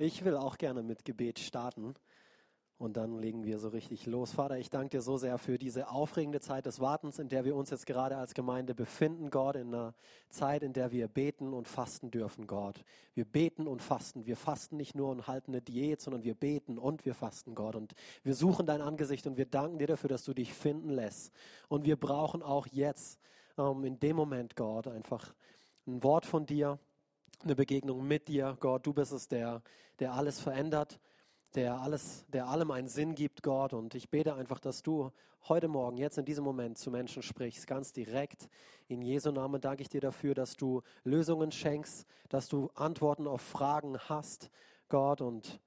Ich will auch gerne mit Gebet starten. Und dann legen wir so richtig los. Vater, ich danke dir so sehr für diese aufregende Zeit des Wartens, in der wir uns jetzt gerade als Gemeinde befinden, Gott, in einer Zeit, in der wir beten und fasten dürfen, Gott. Wir beten und fasten. Wir fasten nicht nur und halten eine Diät, sondern wir beten und wir fasten, Gott. Und wir suchen dein Angesicht und wir danken dir dafür, dass du dich finden lässt. Und wir brauchen auch jetzt, ähm, in dem Moment, Gott, einfach ein Wort von dir, eine Begegnung mit dir, Gott. Du bist es, der, der alles verändert der alles, der allem einen Sinn gibt, Gott. Und ich bete einfach, dass du heute Morgen, jetzt in diesem Moment zu Menschen sprichst, ganz direkt. In Jesu Namen danke ich dir dafür, dass du Lösungen schenkst, dass du Antworten auf Fragen hast, Gott, und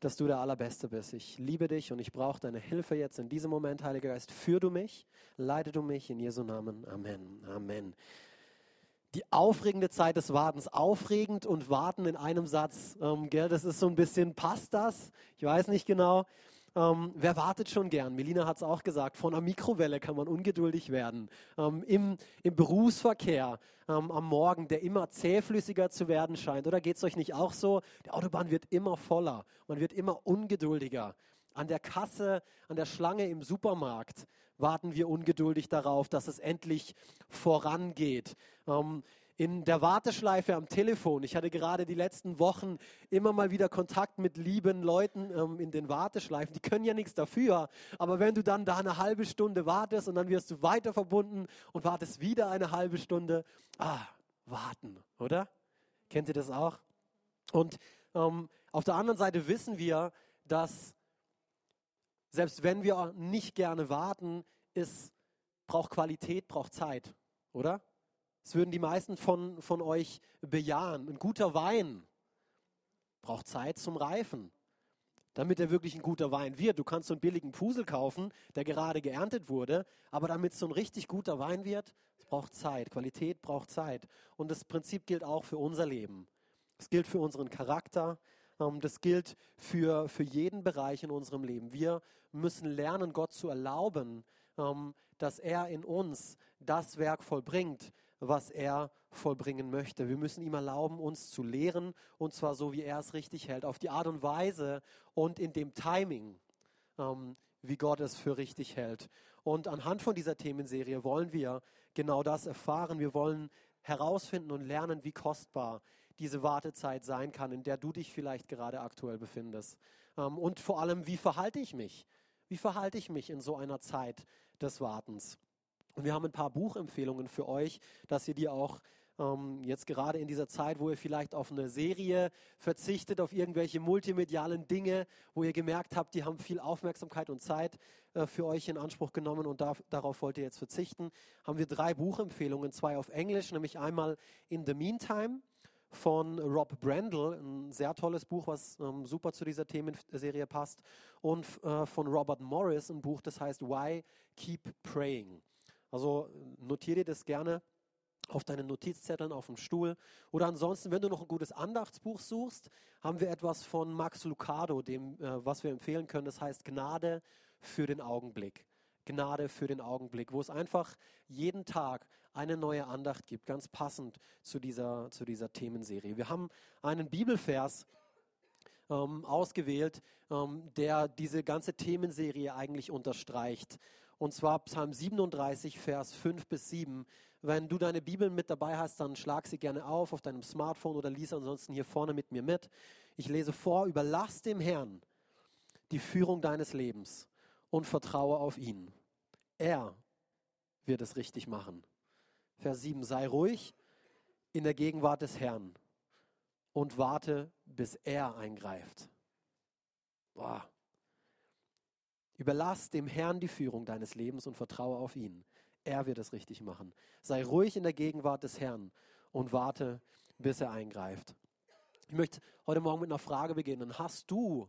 dass du der Allerbeste bist. Ich liebe dich und ich brauche deine Hilfe jetzt in diesem Moment, Heiliger Geist. Führ du mich, leite du mich in Jesu Namen. Amen. Amen die aufregende Zeit des Wartens. Aufregend und warten in einem Satz. Ähm, gell, das ist so ein bisschen, passt das? Ich weiß nicht genau. Ähm, wer wartet schon gern? Melina hat es auch gesagt, von einer Mikrowelle kann man ungeduldig werden. Ähm, im, Im Berufsverkehr ähm, am Morgen, der immer zähflüssiger zu werden scheint. Oder geht es euch nicht auch so? Die Autobahn wird immer voller, man wird immer ungeduldiger. An der Kasse, an der Schlange im Supermarkt warten wir ungeduldig darauf, dass es endlich vorangeht. Ähm, in der Warteschleife am Telefon. Ich hatte gerade die letzten Wochen immer mal wieder Kontakt mit lieben Leuten ähm, in den Warteschleifen. Die können ja nichts dafür. Aber wenn du dann da eine halbe Stunde wartest und dann wirst du weiter verbunden und wartest wieder eine halbe Stunde. Ah, warten, oder? Kennt ihr das auch? Und ähm, auf der anderen Seite wissen wir, dass selbst wenn wir nicht gerne warten, es braucht Qualität, braucht Zeit, oder? Das würden die meisten von, von euch bejahen. Ein guter Wein braucht Zeit zum Reifen, damit er wirklich ein guter Wein wird. Du kannst so einen billigen Pusel kaufen, der gerade geerntet wurde, aber damit es so ein richtig guter Wein wird, es braucht Zeit. Qualität braucht Zeit. Und das Prinzip gilt auch für unser Leben. Es gilt für unseren Charakter, ähm, das gilt für, für jeden Bereich in unserem Leben. Wir müssen lernen, Gott zu erlauben, ähm, dass er in uns das Werk vollbringt, was er vollbringen möchte. Wir müssen ihm erlauben, uns zu lehren, und zwar so, wie er es richtig hält, auf die Art und Weise und in dem Timing, ähm, wie Gott es für richtig hält. Und anhand von dieser Themenserie wollen wir genau das erfahren. Wir wollen herausfinden und lernen, wie kostbar diese Wartezeit sein kann, in der du dich vielleicht gerade aktuell befindest. Ähm, und vor allem, wie verhalte ich mich? Wie verhalte ich mich in so einer Zeit des Wartens? Und wir haben ein paar Buchempfehlungen für euch, dass ihr die auch ähm, jetzt gerade in dieser Zeit, wo ihr vielleicht auf eine Serie verzichtet, auf irgendwelche multimedialen Dinge, wo ihr gemerkt habt, die haben viel Aufmerksamkeit und Zeit äh, für euch in Anspruch genommen und da, darauf wollt ihr jetzt verzichten, haben wir drei Buchempfehlungen, zwei auf Englisch, nämlich einmal In the Meantime von Rob Brandle, ein sehr tolles Buch, was ähm, super zu dieser Themenserie passt, und äh, von Robert Morris, ein Buch, das heißt Why Keep Praying. Also notiere dir das gerne auf deinen Notizzetteln auf dem Stuhl. Oder ansonsten, wenn du noch ein gutes Andachtsbuch suchst, haben wir etwas von Max Lucado, dem, äh, was wir empfehlen können. Das heißt Gnade für den Augenblick. Gnade für den Augenblick, wo es einfach jeden Tag eine neue Andacht gibt, ganz passend zu dieser, zu dieser Themenserie. Wir haben einen Bibelvers ähm, ausgewählt, ähm, der diese ganze Themenserie eigentlich unterstreicht. Und zwar Psalm 37, Vers 5 bis 7. Wenn du deine Bibel mit dabei hast, dann schlag sie gerne auf auf deinem Smartphone oder lies ansonsten hier vorne mit mir mit. Ich lese vor, überlass dem Herrn die Führung deines Lebens und vertraue auf ihn. Er wird es richtig machen. Vers 7, sei ruhig in der Gegenwart des Herrn und warte, bis er eingreift. Boah. Überlass dem Herrn die Führung deines Lebens und vertraue auf ihn. Er wird es richtig machen. Sei ruhig in der Gegenwart des Herrn und warte, bis er eingreift. Ich möchte heute Morgen mit einer Frage beginnen. Hast du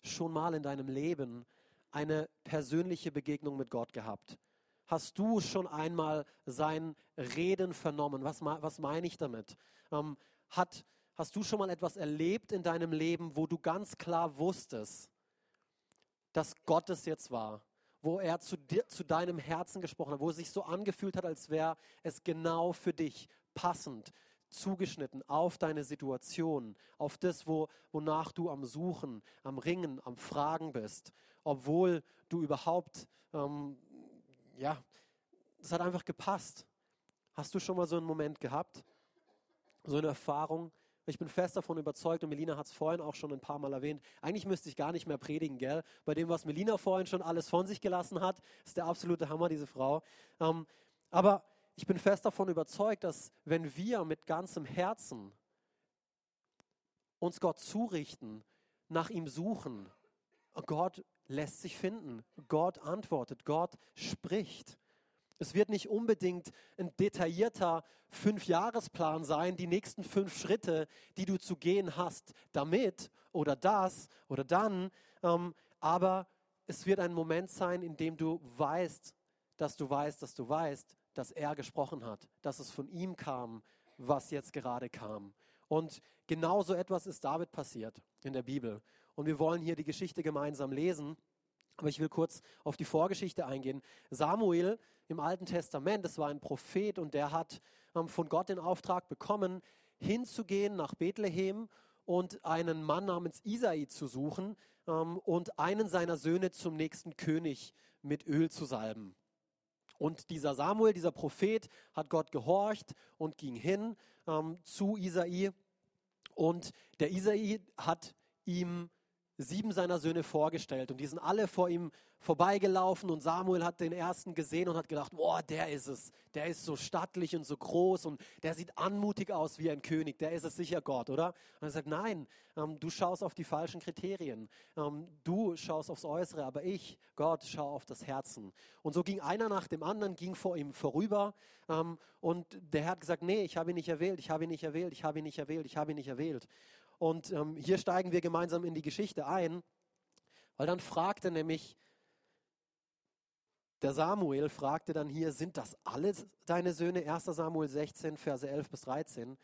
schon mal in deinem Leben eine persönliche Begegnung mit Gott gehabt? Hast du schon einmal sein Reden vernommen? Was, was meine ich damit? Ähm, hat, hast du schon mal etwas erlebt in deinem Leben, wo du ganz klar wusstest, dass Gott es jetzt war? Wo er zu, dir, zu deinem Herzen gesprochen hat, wo es sich so angefühlt hat, als wäre es genau für dich passend, zugeschnitten auf deine Situation, auf das, wo, wonach du am Suchen, am Ringen, am Fragen bist, obwohl du überhaupt, ähm, ja, es hat einfach gepasst. Hast du schon mal so einen Moment gehabt? So eine Erfahrung? Ich bin fest davon überzeugt und Melina hat es vorhin auch schon ein paar Mal erwähnt. Eigentlich müsste ich gar nicht mehr predigen, gell? Bei dem, was Melina vorhin schon alles von sich gelassen hat, ist der absolute Hammer, diese Frau. Ähm, aber ich bin fest davon überzeugt, dass wenn wir mit ganzem Herzen uns Gott zurichten, nach ihm suchen, Gott lässt sich finden, Gott antwortet, Gott spricht. Es wird nicht unbedingt ein detaillierter Fünfjahresplan sein, die nächsten fünf Schritte, die du zu gehen hast, damit oder das oder dann. Ähm, aber es wird ein Moment sein, in dem du weißt, dass du weißt, dass du weißt, dass er gesprochen hat, dass es von ihm kam, was jetzt gerade kam. Und genau so etwas ist David passiert in der Bibel. Und wir wollen hier die Geschichte gemeinsam lesen. Aber ich will kurz auf die Vorgeschichte eingehen. Samuel im Alten Testament, das war ein Prophet und der hat ähm, von Gott den Auftrag bekommen, hinzugehen nach Bethlehem und einen Mann namens Isai zu suchen ähm, und einen seiner Söhne zum nächsten König mit Öl zu salben. Und dieser Samuel, dieser Prophet, hat Gott gehorcht und ging hin ähm, zu Isai. Und der Isai hat ihm sieben seiner Söhne vorgestellt und die sind alle vor ihm vorbeigelaufen und Samuel hat den ersten gesehen und hat gedacht, boah, der ist es, der ist so stattlich und so groß und der sieht anmutig aus wie ein König, der ist es sicher Gott, oder? Und er sagt, nein, ähm, du schaust auf die falschen Kriterien, ähm, du schaust aufs Äußere, aber ich, Gott, schaue auf das Herzen. Und so ging einer nach dem anderen, ging vor ihm vorüber ähm, und der Herr hat gesagt, nee, ich habe ihn nicht erwählt, ich habe ihn nicht erwählt, ich habe ihn nicht erwählt, ich habe ihn nicht erwählt. Und ähm, hier steigen wir gemeinsam in die Geschichte ein, weil dann fragte nämlich der Samuel, fragte dann hier, sind das alles deine Söhne? 1 Samuel 16, Verse 11 bis 13.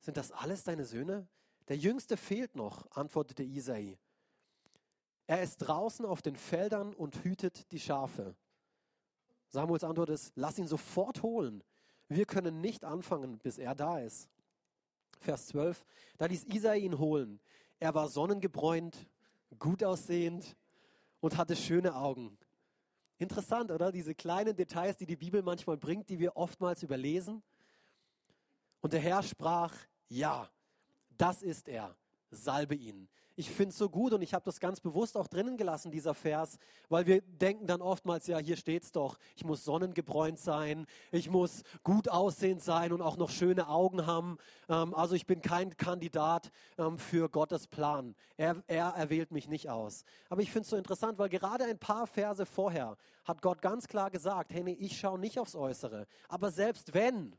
Sind das alles deine Söhne? Der Jüngste fehlt noch, antwortete Isai. Er ist draußen auf den Feldern und hütet die Schafe. Samuels Antwort ist, lass ihn sofort holen. Wir können nicht anfangen, bis er da ist. Vers 12. Da ließ Isai ihn holen. Er war sonnengebräunt, gut aussehend und hatte schöne Augen. Interessant, oder? Diese kleinen Details, die die Bibel manchmal bringt, die wir oftmals überlesen. Und der Herr sprach, ja, das ist er salbe ihn. Ich finde es so gut und ich habe das ganz bewusst auch drinnen gelassen, dieser Vers, weil wir denken dann oftmals, ja, hier steht es doch, ich muss sonnengebräunt sein, ich muss gut aussehend sein und auch noch schöne Augen haben. Ähm, also ich bin kein Kandidat ähm, für Gottes Plan. Er, er erwählt mich nicht aus. Aber ich finde es so interessant, weil gerade ein paar Verse vorher hat Gott ganz klar gesagt, hey, nee, ich schaue nicht aufs Äußere. Aber selbst wenn,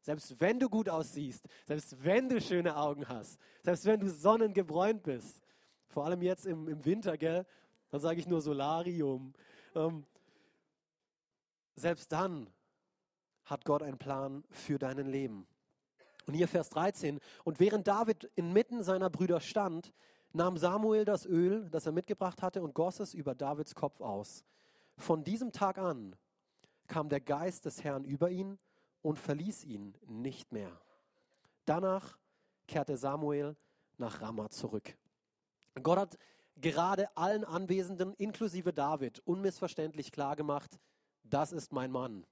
selbst wenn du gut aussiehst, selbst wenn du schöne Augen hast, selbst wenn du sonnengebräunt bist, vor allem jetzt im, im Winter, gell, dann sage ich nur Solarium. Ähm, selbst dann hat Gott einen Plan für dein Leben. Und hier Vers 13. Und während David inmitten seiner Brüder stand, nahm Samuel das Öl, das er mitgebracht hatte, und goss es über Davids Kopf aus. Von diesem Tag an kam der Geist des Herrn über ihn und verließ ihn nicht mehr. Danach kehrte Samuel nach Ramah zurück. Gott hat gerade allen Anwesenden, inklusive David, unmissverständlich klargemacht, das ist mein Mann.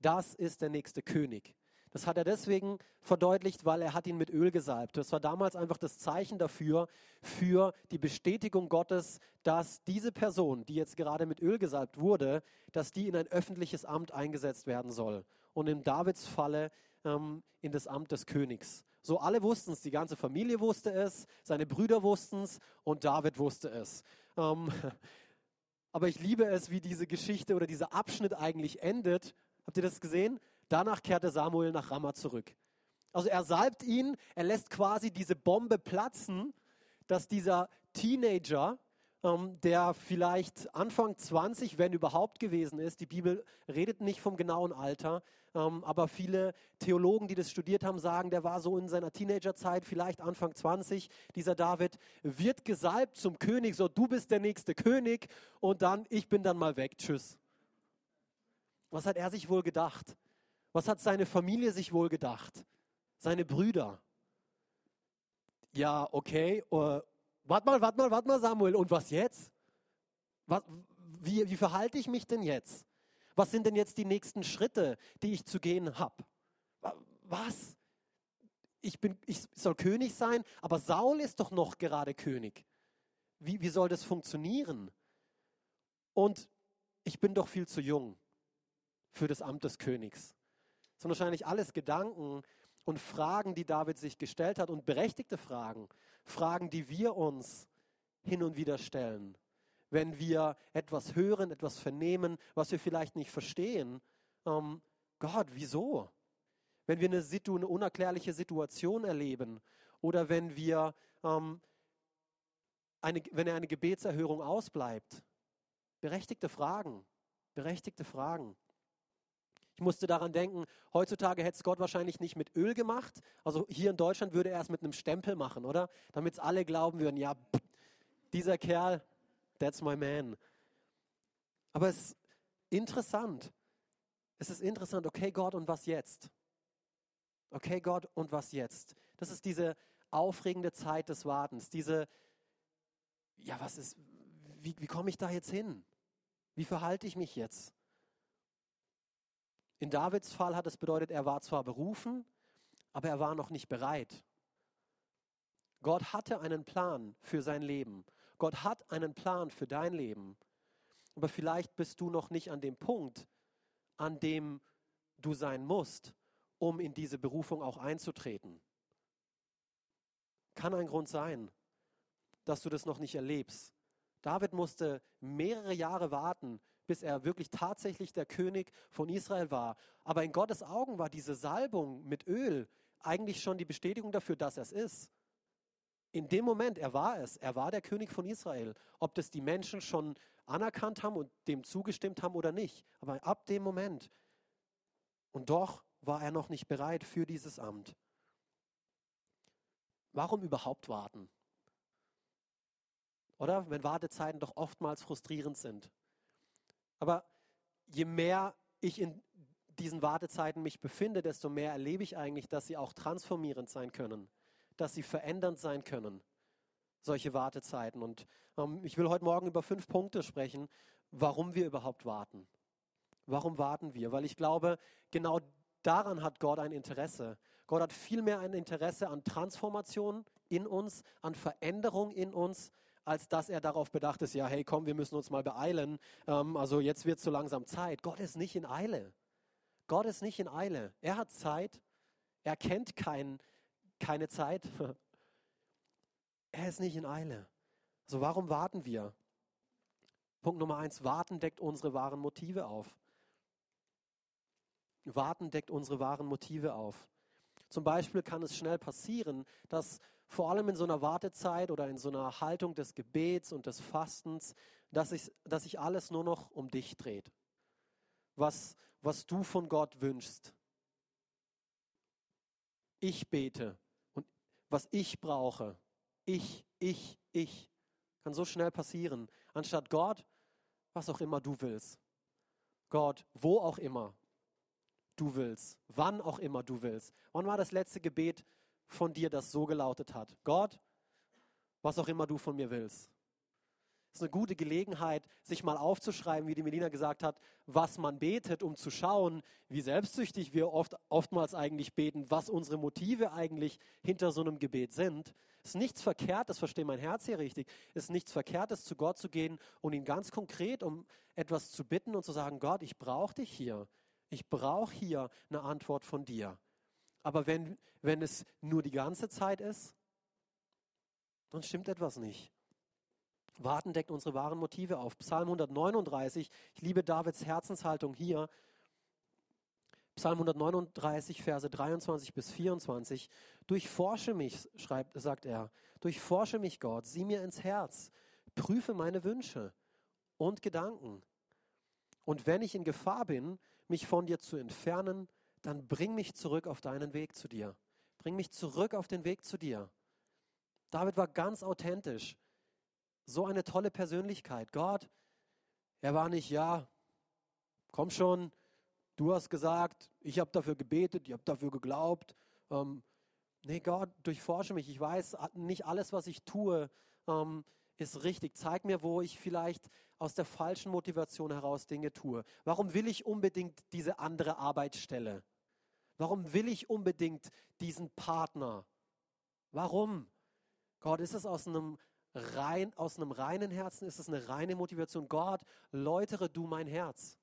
Das ist der nächste König. Das hat er deswegen verdeutlicht, weil er hat ihn mit Öl gesalbt. Das war damals einfach das Zeichen dafür, für die Bestätigung Gottes, dass diese Person, die jetzt gerade mit Öl gesalbt wurde, dass die in ein öffentliches Amt eingesetzt werden soll. Und in Davids Falle ähm, in das Amt des Königs. So alle wussten es, die ganze Familie wusste es, seine Brüder wussten es und David wusste es. Ähm, aber ich liebe es, wie diese Geschichte oder dieser Abschnitt eigentlich endet. Habt ihr das gesehen? Danach kehrte Samuel nach Ramah zurück. Also er salbt ihn, er lässt quasi diese Bombe platzen, dass dieser Teenager, der vielleicht Anfang 20, wenn überhaupt gewesen ist, die Bibel redet nicht vom genauen Alter, ähm, aber viele Theologen, die das studiert haben, sagen, der war so in seiner Teenagerzeit, vielleicht Anfang 20, dieser David, wird gesalbt zum König, so du bist der nächste König und dann, ich bin dann mal weg, tschüss. Was hat er sich wohl gedacht? Was hat seine Familie sich wohl gedacht? seine Brüder. Ja, okay, uh, warte mal, warte mal, warte mal, Samuel, und was jetzt? Was, wie, wie verhalte ich mich denn jetzt? Was sind denn jetzt die nächsten Schritte, die ich zu gehen habe? Was? Ich, bin, ich soll König sein, aber Saul ist doch noch gerade König. Wie, wie soll das funktionieren? Und ich bin doch viel zu jung für das Amt des Königs. Das sind wahrscheinlich alles Gedanken und Fragen, die David sich gestellt hat und berechtigte Fragen. Fragen, die wir uns hin und wieder stellen wenn wir etwas hören, etwas vernehmen, was wir vielleicht nicht verstehen. Ähm, Gott, wieso? Wenn wir eine, Situ eine, unerklärliche Situation erleben oder wenn wir ähm, eine, wenn eine Gebetserhörung ausbleibt. Berechtigte Fragen, berechtigte Fragen. Ich musste daran denken, heutzutage hätte es Gott wahrscheinlich nicht mit Öl gemacht. Also hier in Deutschland würde er es mit einem Stempel machen, oder? Damit es alle glauben würden, ja, dieser Kerl, That's my man. Aber es ist interessant. Es ist interessant, okay Gott, und was jetzt? Okay Gott, und was jetzt? Das ist diese aufregende Zeit des Wartens, diese, ja, was ist, wie, wie komme ich da jetzt hin? Wie verhalte ich mich jetzt? In Davids Fall hat es bedeutet, er war zwar berufen, aber er war noch nicht bereit. Gott hatte einen Plan für sein Leben Gott hat einen Plan für dein Leben. Aber vielleicht bist du noch nicht an dem Punkt, an dem du sein musst, um in diese Berufung auch einzutreten. Kann ein Grund sein, dass du das noch nicht erlebst. David musste mehrere Jahre warten, bis er wirklich tatsächlich der König von Israel war. Aber in Gottes Augen war diese Salbung mit Öl eigentlich schon die Bestätigung dafür, dass er es ist. In dem Moment, er war es, er war der König von Israel. Ob das die Menschen schon anerkannt haben und dem zugestimmt haben oder nicht. Aber ab dem Moment. Und doch war er noch nicht bereit für dieses Amt. Warum überhaupt warten? Oder wenn Wartezeiten doch oftmals frustrierend sind. Aber je mehr ich in diesen Wartezeiten mich befinde, desto mehr erlebe ich eigentlich, dass sie auch transformierend sein können dass sie verändernd sein können, solche Wartezeiten. Und ähm, ich will heute Morgen über fünf Punkte sprechen, warum wir überhaupt warten. Warum warten wir? Weil ich glaube, genau daran hat Gott ein Interesse. Gott hat vielmehr ein Interesse an Transformation in uns, an Veränderung in uns, als dass er darauf bedacht ist, ja, hey, komm, wir müssen uns mal beeilen. Ähm, also jetzt wird so langsam Zeit. Gott ist nicht in Eile. Gott ist nicht in Eile. Er hat Zeit. Er kennt keinen keine Zeit. Er ist nicht in Eile. So, warum warten wir? Punkt Nummer eins, warten deckt unsere wahren Motive auf. Warten deckt unsere wahren Motive auf. Zum Beispiel kann es schnell passieren, dass vor allem in so einer Wartezeit oder in so einer Haltung des Gebets und des Fastens, dass sich, dass sich alles nur noch um dich dreht. Was, was du von Gott wünschst. Ich bete was ich brauche. Ich, ich, ich. Kann so schnell passieren. Anstatt Gott, was auch immer du willst. Gott, wo auch immer du willst. Wann auch immer du willst. Wann war das letzte Gebet von dir, das so gelautet hat? Gott, was auch immer du von mir willst. Es ist eine gute Gelegenheit, sich mal aufzuschreiben, wie die Melina gesagt hat, was man betet, um zu schauen, wie selbstsüchtig wir oft, oftmals eigentlich beten, was unsere Motive eigentlich hinter so einem Gebet sind. Es ist nichts verkehrt, das versteht mein Herz hier richtig, es ist nichts Verkehrtes, zu Gott zu gehen und ihn ganz konkret um etwas zu bitten und zu sagen, Gott, ich brauche dich hier. Ich brauche hier eine Antwort von dir. Aber wenn, wenn es nur die ganze Zeit ist, dann stimmt etwas nicht. Warten deckt unsere wahren Motive auf. Psalm 139, ich liebe Davids Herzenshaltung hier. Psalm 139, Verse 23 bis 24. Durchforsche mich, schreibt, sagt er, durchforsche mich, Gott, sieh mir ins Herz, prüfe meine Wünsche und Gedanken. Und wenn ich in Gefahr bin, mich von dir zu entfernen, dann bring mich zurück auf deinen Weg zu dir. Bring mich zurück auf den Weg zu dir. David war ganz authentisch. So eine tolle Persönlichkeit. Gott, er war nicht, ja, komm schon, du hast gesagt, ich habe dafür gebetet, ich habe dafür geglaubt, ähm, nee, Gott, durchforsche mich. Ich weiß, nicht alles, was ich tue, ähm, ist richtig. Zeig mir, wo ich vielleicht aus der falschen Motivation heraus Dinge tue. Warum will ich unbedingt diese andere Arbeitsstelle? Warum will ich unbedingt diesen Partner? Warum? Gott, ist es aus einem, rein, aus einem reinen Herzen? Ist es eine reine Motivation? Gott, läutere du mein Herz.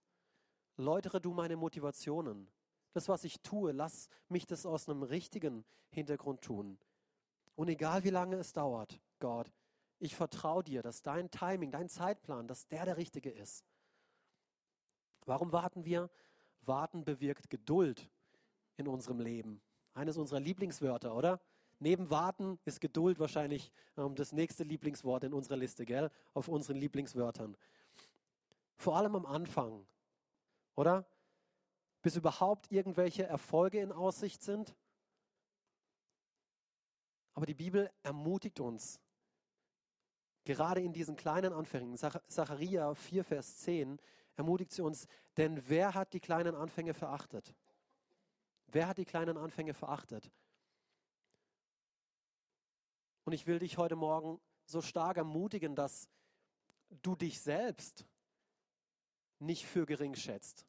Läutere du meine Motivationen. Das, was ich tue, lass mich das aus einem richtigen Hintergrund tun. Und egal wie lange es dauert, Gott, ich vertraue dir, dass dein Timing, dein Zeitplan, dass der der richtige ist. Warum warten wir? Warten bewirkt Geduld in unserem Leben. Eines unserer Lieblingswörter, oder? Neben Warten ist Geduld wahrscheinlich ähm, das nächste Lieblingswort in unserer Liste, gell? Auf unseren Lieblingswörtern. Vor allem am Anfang, oder? Bis überhaupt irgendwelche Erfolge in Aussicht sind. Aber die Bibel ermutigt uns, Gerade in diesen kleinen Anfängen, Zacharia 4, Vers 10, ermutigt sie uns, denn wer hat die kleinen Anfänge verachtet? Wer hat die kleinen Anfänge verachtet? Und ich will dich heute Morgen so stark ermutigen, dass du dich selbst nicht für gering schätzt.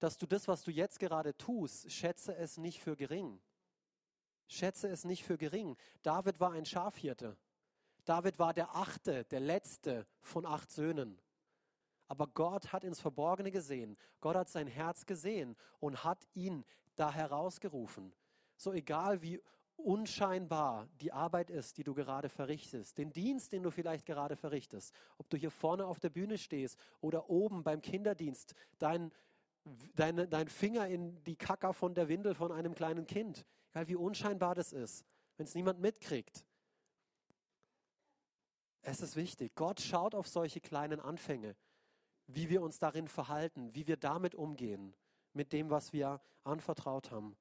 Dass du das, was du jetzt gerade tust, schätze es nicht für gering. Schätze es nicht für gering. David war ein Schafhirte. David war der achte, der letzte von acht Söhnen. Aber Gott hat ins Verborgene gesehen. Gott hat sein Herz gesehen und hat ihn da herausgerufen. So egal wie unscheinbar die Arbeit ist, die du gerade verrichtest, den Dienst, den du vielleicht gerade verrichtest, ob du hier vorne auf der Bühne stehst oder oben beim Kinderdienst, dein, dein, dein Finger in die Kacker von der Windel von einem kleinen Kind, egal wie unscheinbar das ist, wenn es niemand mitkriegt, es ist wichtig. Gott schaut auf solche kleinen Anfänge, wie wir uns darin verhalten, wie wir damit umgehen, mit dem, was wir anvertraut haben.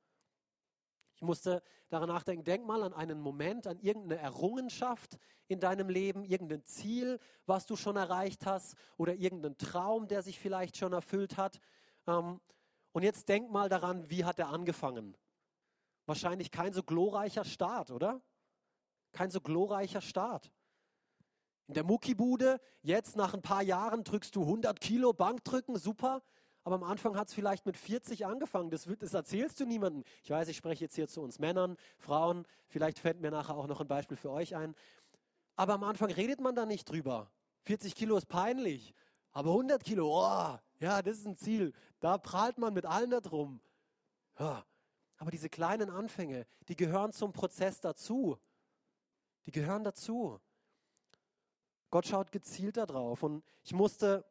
Ich musste daran nachdenken, denk mal an einen Moment, an irgendeine Errungenschaft in deinem Leben, irgendein Ziel, was du schon erreicht hast oder irgendeinen Traum, der sich vielleicht schon erfüllt hat. Ähm, und jetzt denk mal daran, wie hat er angefangen? Wahrscheinlich kein so glorreicher Start, oder? Kein so glorreicher Start. In der Muckibude, jetzt nach ein paar Jahren drückst du 100 Kilo Bankdrücken, super. Aber am Anfang hat es vielleicht mit 40 angefangen. Das, das erzählst du niemandem. Ich weiß, ich spreche jetzt hier zu uns Männern, Frauen. Vielleicht fällt mir nachher auch noch ein Beispiel für euch ein. Aber am Anfang redet man da nicht drüber. 40 Kilo ist peinlich. Aber 100 Kilo, oh, ja, das ist ein Ziel. Da prahlt man mit allen darum. Ja. Aber diese kleinen Anfänge, die gehören zum Prozess dazu. Die gehören dazu. Gott schaut gezielt darauf. Und ich musste,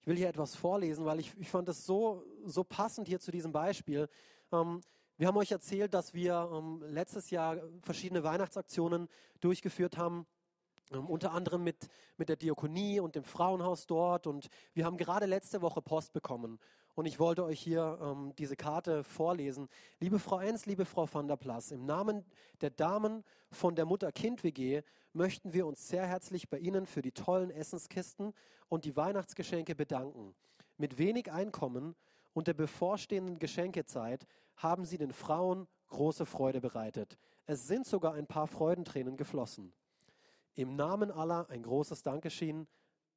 ich will hier etwas vorlesen, weil ich, ich fand es so, so passend hier zu diesem Beispiel. Ähm, wir haben euch erzählt, dass wir ähm, letztes Jahr verschiedene Weihnachtsaktionen durchgeführt haben. Ähm, unter anderem mit, mit der Diakonie und dem Frauenhaus dort. Und wir haben gerade letzte Woche Post bekommen. Und ich wollte euch hier ähm, diese Karte vorlesen. Liebe Frau Enz, liebe Frau van der Plas, im Namen der Damen von der Mutter-Kind-WG möchten wir uns sehr herzlich bei Ihnen für die tollen Essenskisten und die Weihnachtsgeschenke bedanken. Mit wenig Einkommen und der bevorstehenden Geschenkezeit haben Sie den Frauen große Freude bereitet. Es sind sogar ein paar Freudentränen geflossen. Im Namen aller ein großes Dankeschön,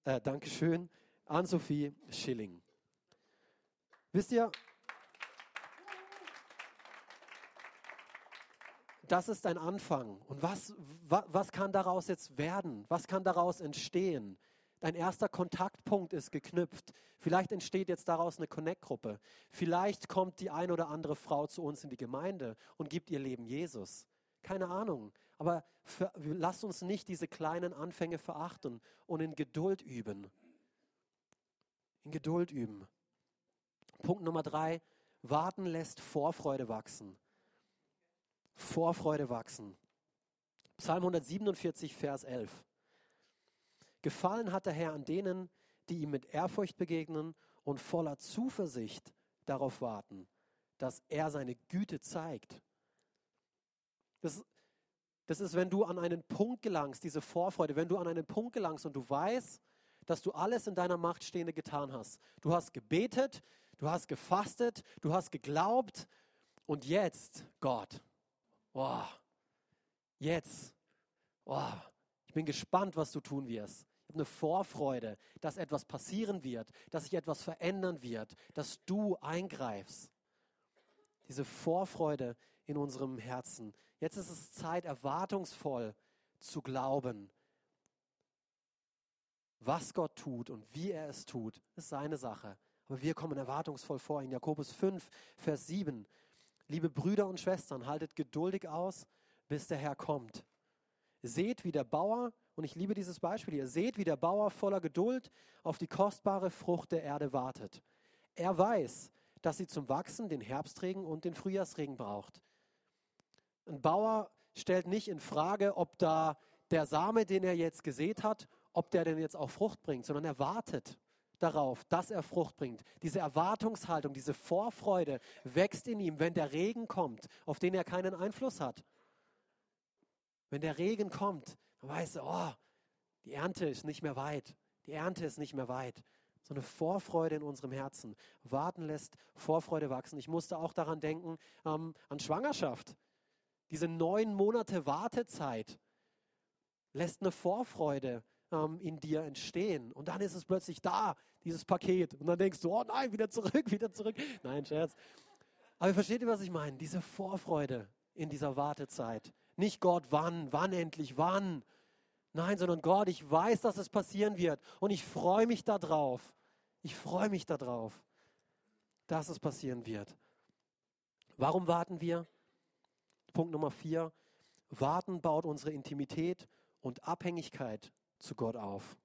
äh, Dankeschön an Sophie Schilling. Wisst ihr, das ist ein Anfang. Und was, was, was kann daraus jetzt werden? Was kann daraus entstehen? Dein erster Kontaktpunkt ist geknüpft. Vielleicht entsteht jetzt daraus eine Connect-Gruppe. Vielleicht kommt die ein oder andere Frau zu uns in die Gemeinde und gibt ihr Leben Jesus. Keine Ahnung. Aber für, lasst uns nicht diese kleinen Anfänge verachten und in Geduld üben. In Geduld üben. Punkt Nummer drei, warten lässt Vorfreude wachsen. Vorfreude wachsen. Psalm 147, Vers 11. Gefallen hat der Herr an denen, die ihm mit Ehrfurcht begegnen und voller Zuversicht darauf warten, dass er seine Güte zeigt. Das, das ist, wenn du an einen Punkt gelangst, diese Vorfreude, wenn du an einen Punkt gelangst und du weißt, dass du alles in deiner Macht Stehende getan hast. Du hast gebetet, du hast gefastet, du hast geglaubt und jetzt, Gott, oh, jetzt, oh, ich bin gespannt, was du tun wirst. Ich habe eine Vorfreude, dass etwas passieren wird, dass sich etwas verändern wird, dass du eingreifst. Diese Vorfreude in unserem Herzen. Jetzt ist es Zeit, erwartungsvoll zu glauben. Was Gott tut und wie er es tut, ist seine Sache. Aber wir kommen erwartungsvoll vor. In Jakobus 5, Vers 7. Liebe Brüder und Schwestern, haltet geduldig aus, bis der Herr kommt. Seht, wie der Bauer, und ich liebe dieses Beispiel hier, seht, wie der Bauer voller Geduld auf die kostbare Frucht der Erde wartet. Er weiß, dass sie zum Wachsen den Herbstregen und den Frühjahrsregen braucht. Ein Bauer stellt nicht in Frage, ob da der Same, den er jetzt gesät hat, ob der denn jetzt auch Frucht bringt, sondern er wartet darauf, dass er Frucht bringt. Diese Erwartungshaltung, diese Vorfreude wächst in ihm, wenn der Regen kommt, auf den er keinen Einfluss hat. Wenn der Regen kommt, dann weiß er, oh, die Ernte ist nicht mehr weit. Die Ernte ist nicht mehr weit. So eine Vorfreude in unserem Herzen. Warten lässt Vorfreude wachsen. Ich musste auch daran denken, ähm, an Schwangerschaft. Diese neun Monate Wartezeit lässt eine Vorfreude ähm, in dir entstehen. Und dann ist es plötzlich da, dieses Paket. Und dann denkst du, oh nein, wieder zurück, wieder zurück. Nein, Scherz. Aber versteht ihr, was ich meine? Diese Vorfreude in dieser Wartezeit. Nicht Gott, wann, wann endlich, wann. Nein, sondern Gott, ich weiß, dass es passieren wird. Und ich freue mich darauf. Ich freue mich darauf, dass es passieren wird. Warum warten wir? Punkt Nummer vier. Warten baut unsere Intimität und Abhängigkeit zu Gott auf.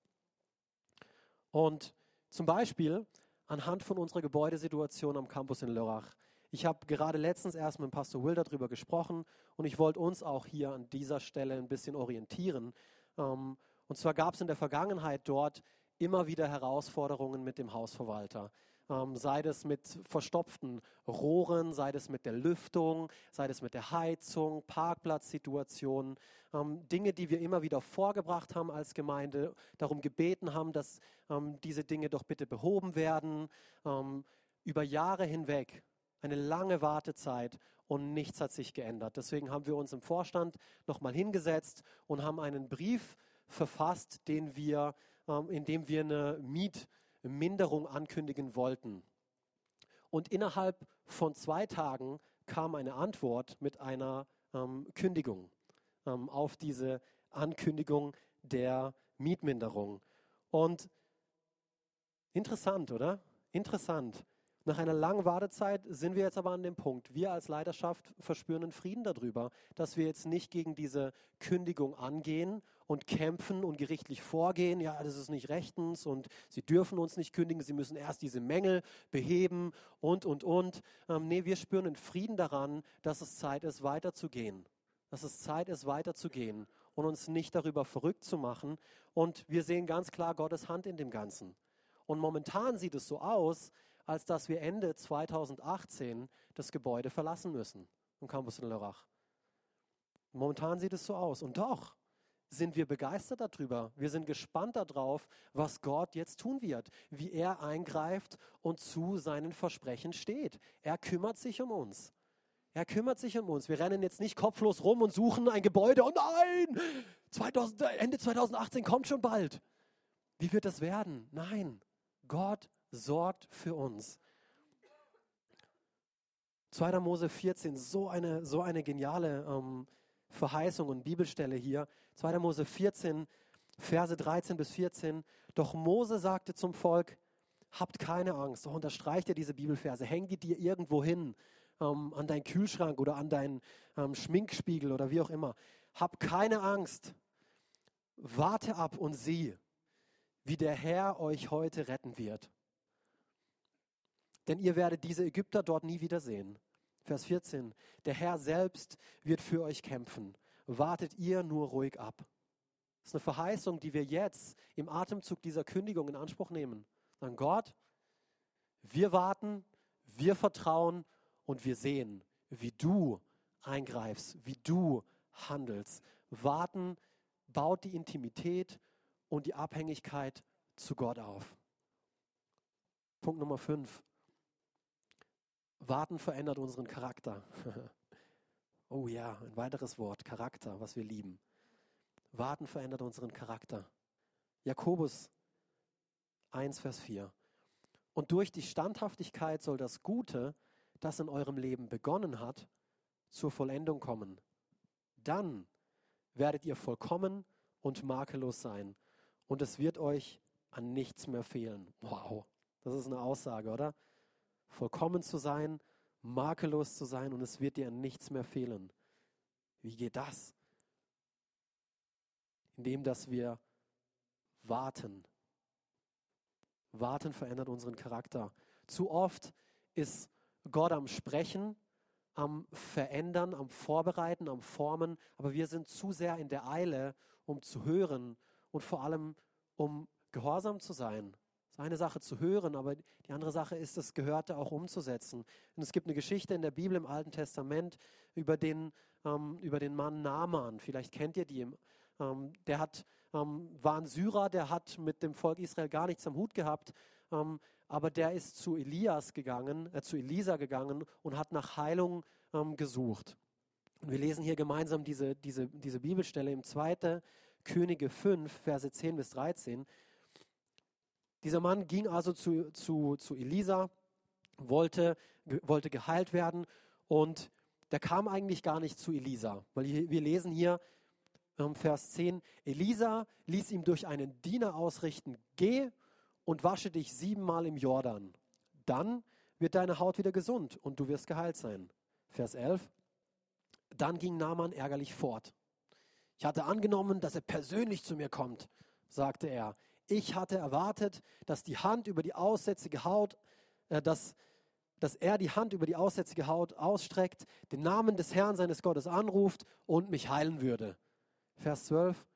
Und zum Beispiel anhand von unserer Gebäudesituation am Campus in Lörrach. Ich habe gerade letztens erst mit Pastor Will darüber gesprochen und ich wollte uns auch hier an dieser Stelle ein bisschen orientieren. Ähm, und zwar gab es in der Vergangenheit dort immer wieder Herausforderungen mit dem Hausverwalter ähm, sei das mit verstopften Rohren, sei das mit der Lüftung, sei das mit der Heizung, Parkplatzsituationen, ähm, Dinge, die wir immer wieder vorgebracht haben als Gemeinde, darum gebeten haben, dass ähm, diese Dinge doch bitte behoben werden, ähm, über Jahre hinweg. Eine lange Wartezeit und nichts hat sich geändert. Deswegen haben wir uns im Vorstand nochmal hingesetzt und haben einen Brief verfasst, den wir, ähm, in dem wir eine Miet Minderung ankündigen wollten. Und innerhalb von zwei Tagen kam eine Antwort mit einer ähm, Kündigung ähm, auf diese Ankündigung der Mietminderung. Und interessant, oder? Interessant. Nach einer langen Wartezeit sind wir jetzt aber an dem Punkt, wir als Leiterschaft verspüren einen Frieden darüber, dass wir jetzt nicht gegen diese Kündigung angehen und kämpfen und gerichtlich vorgehen. Ja, das ist nicht rechtens und sie dürfen uns nicht kündigen, sie müssen erst diese Mängel beheben und, und, und. Ähm, nee, wir spüren einen Frieden daran, dass es Zeit ist, weiterzugehen. Dass es Zeit ist, weiterzugehen und uns nicht darüber verrückt zu machen. Und wir sehen ganz klar Gottes Hand in dem Ganzen. Und momentan sieht es so aus, als dass wir Ende 2018 das Gebäude verlassen müssen im Campus in Lörrach. Momentan sieht es so aus. Und doch sind wir begeistert darüber. Wir sind gespannt darauf, was Gott jetzt tun wird, wie er eingreift und zu seinen Versprechen steht. Er kümmert sich um uns. Er kümmert sich um uns. Wir rennen jetzt nicht kopflos rum und suchen ein Gebäude. Oh nein, 2000, Ende 2018 kommt schon bald. Wie wird das werden? Nein, Gott sorgt für uns. 2. Mose 14, so eine, so eine geniale ähm, Verheißung und Bibelstelle hier. 2. Mose 14, Verse 13 bis 14. Doch Mose sagte zum Volk, habt keine Angst. Doch unterstreicht ihr diese Bibelverse, häng die dir irgendwo hin, ähm, an deinen Kühlschrank oder an deinen ähm, Schminkspiegel oder wie auch immer. Hab keine Angst. Warte ab und sieh, wie der Herr euch heute retten wird denn ihr werdet diese Ägypter dort nie wiedersehen. Vers 14. Der Herr selbst wird für euch kämpfen. Wartet ihr nur ruhig ab. Das ist eine Verheißung, die wir jetzt im Atemzug dieser Kündigung in Anspruch nehmen. Sagen Gott, wir warten, wir vertrauen und wir sehen, wie du eingreifst, wie du handelst. Warten baut die Intimität und die Abhängigkeit zu Gott auf. Punkt Nummer 5. Warten verändert unseren Charakter. Oh ja, ein weiteres Wort, Charakter, was wir lieben. Warten verändert unseren Charakter. Jakobus 1, Vers 4. Und durch die Standhaftigkeit soll das Gute, das in eurem Leben begonnen hat, zur Vollendung kommen. Dann werdet ihr vollkommen und makellos sein. Und es wird euch an nichts mehr fehlen. Wow, das ist eine Aussage, oder? Vollkommen zu sein, makellos zu sein und es wird dir an nichts mehr fehlen. Wie geht das? Indem, dass wir warten Warten verändert unseren Charakter. Zu oft ist Gott am Sprechen, am Verändern, am Vorbereiten, am Formen, aber wir sind zu sehr in der Eile, um zu hören und vor allem um gehorsam zu sein. Ist eine Sache zu hören, aber die andere Sache ist, das Gehörte auch umzusetzen. Und es gibt eine Geschichte in der Bibel im Alten Testament über den, ähm, über den Mann Naaman. Vielleicht kennt ihr die. Ähm, der hat ähm, war ein Syrer, der hat mit dem Volk Israel gar nichts am Hut gehabt, ähm, aber der ist zu Elias gegangen, äh, zu Elisa gegangen und hat nach Heilung ähm, gesucht. Und wir lesen hier gemeinsam diese, diese, diese Bibelstelle im 2. Könige 5, Verse 10 bis 13. Dieser Mann ging also zu, zu, zu Elisa, wollte, wollte geheilt werden und der kam eigentlich gar nicht zu Elisa, weil wir lesen hier, Vers 10, Elisa ließ ihm durch einen Diener ausrichten, geh und wasche dich siebenmal im Jordan. Dann wird deine Haut wieder gesund und du wirst geheilt sein. Vers 11, dann ging Naaman ärgerlich fort. Ich hatte angenommen, dass er persönlich zu mir kommt, sagte er. Ich hatte erwartet, dass die Hand über die aussätzige Haut, äh, dass, dass er die Hand über die aussätzige Haut ausstreckt, den Namen des Herrn seines Gottes anruft und mich heilen würde. Vers 12.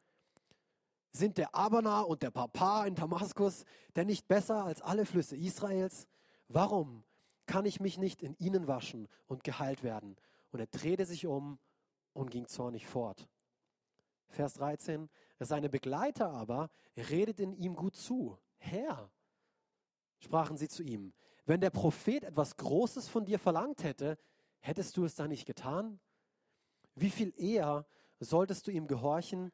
Sind der Abana und der Papa in Damaskus denn nicht besser als alle Flüsse Israels? Warum kann ich mich nicht in ihnen waschen und geheilt werden? Und er drehte sich um und ging zornig fort. Vers 13. Seine Begleiter aber redeten ihm gut zu. Herr, sprachen sie zu ihm, wenn der Prophet etwas Großes von dir verlangt hätte, hättest du es dann nicht getan? Wie viel eher solltest du ihm gehorchen,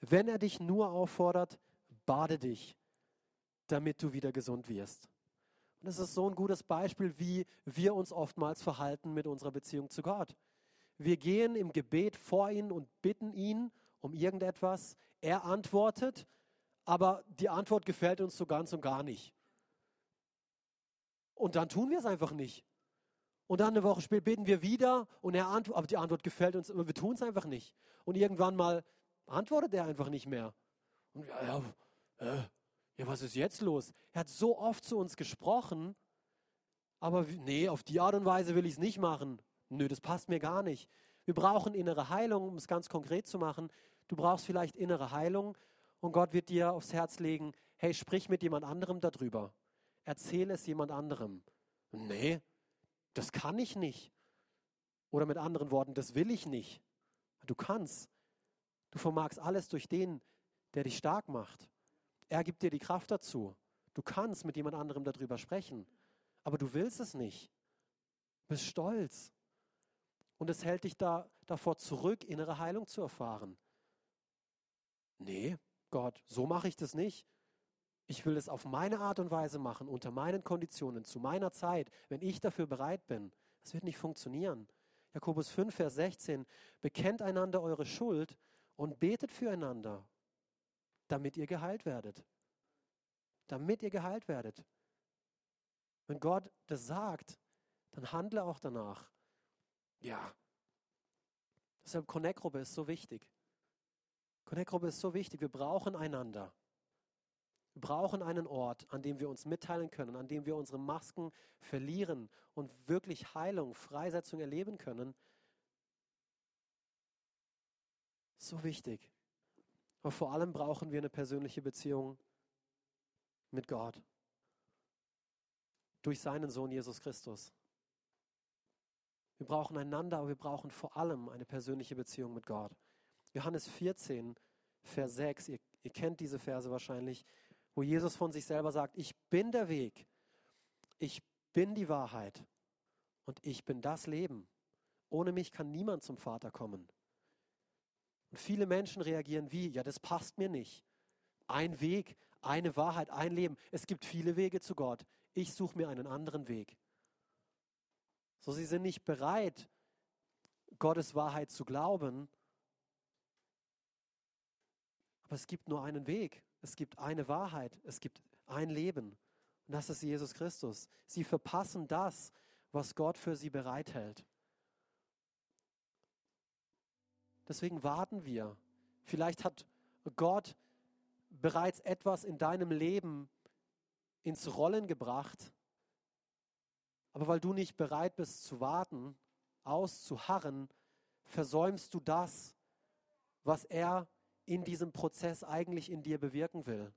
wenn er dich nur auffordert, bade dich, damit du wieder gesund wirst. Und das ist so ein gutes Beispiel, wie wir uns oftmals verhalten mit unserer Beziehung zu Gott. Wir gehen im Gebet vor ihn und bitten ihn um irgendetwas. Er antwortet, aber die Antwort gefällt uns so ganz und gar nicht. Und dann tun wir es einfach nicht. Und dann eine Woche später beten wir wieder und er antwortet, aber die Antwort gefällt uns, aber wir tun es einfach nicht. Und irgendwann mal antwortet er einfach nicht mehr. Und ja, ja, ja, was ist jetzt los? Er hat so oft zu uns gesprochen, aber nee, auf die Art und Weise will ich es nicht machen. Nö, das passt mir gar nicht. Wir brauchen innere Heilung, um es ganz konkret zu machen. Du brauchst vielleicht innere Heilung und Gott wird dir aufs Herz legen, hey, sprich mit jemand anderem darüber. Erzähl es jemand anderem. Nee, das kann ich nicht. Oder mit anderen Worten, das will ich nicht. Du kannst. Du vermagst alles durch den, der dich stark macht. Er gibt dir die Kraft dazu. Du kannst mit jemand anderem darüber sprechen. Aber du willst es nicht. Du bist stolz. Und es hält dich da, davor zurück, innere Heilung zu erfahren. Nee, Gott, so mache ich das nicht. Ich will es auf meine Art und Weise machen, unter meinen Konditionen, zu meiner Zeit, wenn ich dafür bereit bin. Das wird nicht funktionieren. Jakobus 5, Vers 16. Bekennt einander eure Schuld und betet füreinander, damit ihr geheilt werdet. Damit ihr geheilt werdet. Wenn Gott das sagt, dann handle auch danach. Ja. Deshalb Connect-Gruppe ist so wichtig. Connect-Gruppe ist so wichtig. Wir brauchen einander. Wir brauchen einen Ort, an dem wir uns mitteilen können, an dem wir unsere Masken verlieren und wirklich Heilung, Freisetzung erleben können. So wichtig. Aber vor allem brauchen wir eine persönliche Beziehung mit Gott. Durch seinen Sohn Jesus Christus. Wir brauchen einander, aber wir brauchen vor allem eine persönliche Beziehung mit Gott. Johannes 14, Vers 6, ihr, ihr kennt diese Verse wahrscheinlich wo Jesus von sich selber sagt, ich bin der Weg, ich bin die Wahrheit und ich bin das Leben. ohne mich kann niemand zum Vater kommen. Und viele Menschen reagieren wie, ja, das passt mir nicht. Ein Weg, eine Wahrheit, ein Leben. Es gibt viele Wege zu Gott. Ich suche mir einen anderen Weg. So, sie sind nicht bereit, Gottes Wahrheit zu glauben. Aber es gibt nur einen Weg. Es gibt eine Wahrheit. Es gibt ein Leben. Und das ist Jesus Christus. Sie verpassen das, was Gott für sie bereithält. Deswegen warten wir. Vielleicht hat Gott bereits etwas in deinem Leben ins Rollen gebracht, aber weil du nicht bereit bist zu warten, auszuharren, versäumst du das, was er in diesem Prozess eigentlich in dir bewirken will.